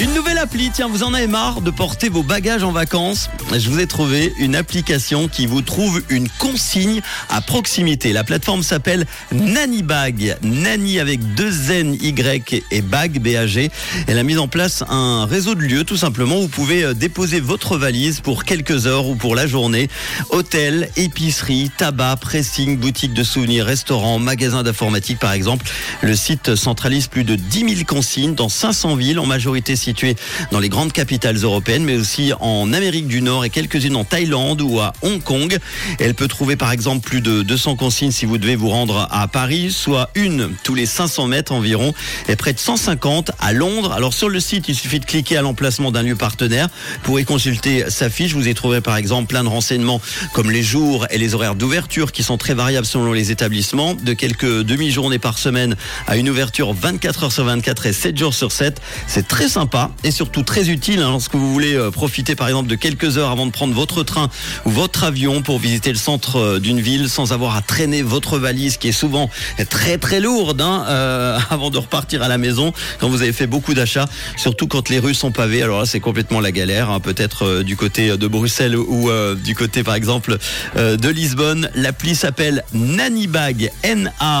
Une nouvelle appli, tiens, vous en avez marre de porter vos bagages en vacances Je vous ai trouvé une application qui vous trouve une consigne à proximité. La plateforme s'appelle Bag. Nani avec deux N, Y et Bag, B-A-G. Elle a mis en place un réseau de lieux, tout simplement. Vous pouvez euh, déposer votre valise pour quelques heures ou pour la journée. Hôtel, épicerie, tabac, pressing, boutique de souvenirs, restaurant, magasin d'informatique par exemple. Le site centralise plus de 10 000 consignes dans 500 villes, en majorité située dans les grandes capitales européennes, mais aussi en Amérique du Nord et quelques-unes en Thaïlande ou à Hong Kong. Elle peut trouver par exemple plus de 200 consignes si vous devez vous rendre à Paris, soit une tous les 500 mètres environ, et près de 150 à Londres. Alors sur le site, il suffit de cliquer à l'emplacement d'un lieu partenaire pour y consulter sa fiche. Vous y trouverez par exemple plein de renseignements comme les jours et les horaires d'ouverture qui sont très variables selon les établissements, de quelques demi-journées par semaine à une ouverture 24 heures sur 24 et 7 jours sur 7. C'est très sympa et surtout très utile hein, lorsque vous voulez euh, profiter par exemple de quelques heures avant de prendre votre train ou votre avion pour visiter le centre euh, d'une ville sans avoir à traîner votre valise qui est souvent très très lourde hein, euh, avant de repartir à la maison quand vous avez fait beaucoup d'achats, surtout quand les rues sont pavées. Alors là c'est complètement la galère, hein, peut-être du côté de Bruxelles ou du côté par exemple de Lisbonne. L'appli s'appelle Nanibag, N-A-2-N-Y-B-A-G.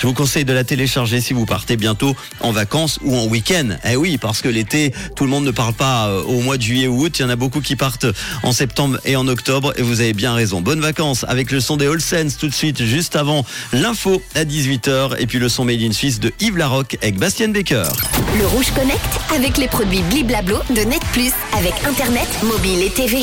Je vous conseille de la télécharger si vous partez bientôt en vacances ou en week-end. Eh oui, parce que l'été, tout le monde ne parle pas euh, au mois de juillet ou août. Il y en a beaucoup qui partent en septembre et en octobre. Et vous avez bien raison. Bonnes vacances avec le son des All Sense tout de suite, juste avant l'info à 18h. Et puis le son Made in Suisse de Yves Larocque avec Bastien Baker. Le Rouge Connect avec les produits Bliblablo de Net Plus avec Internet, mobile et TV.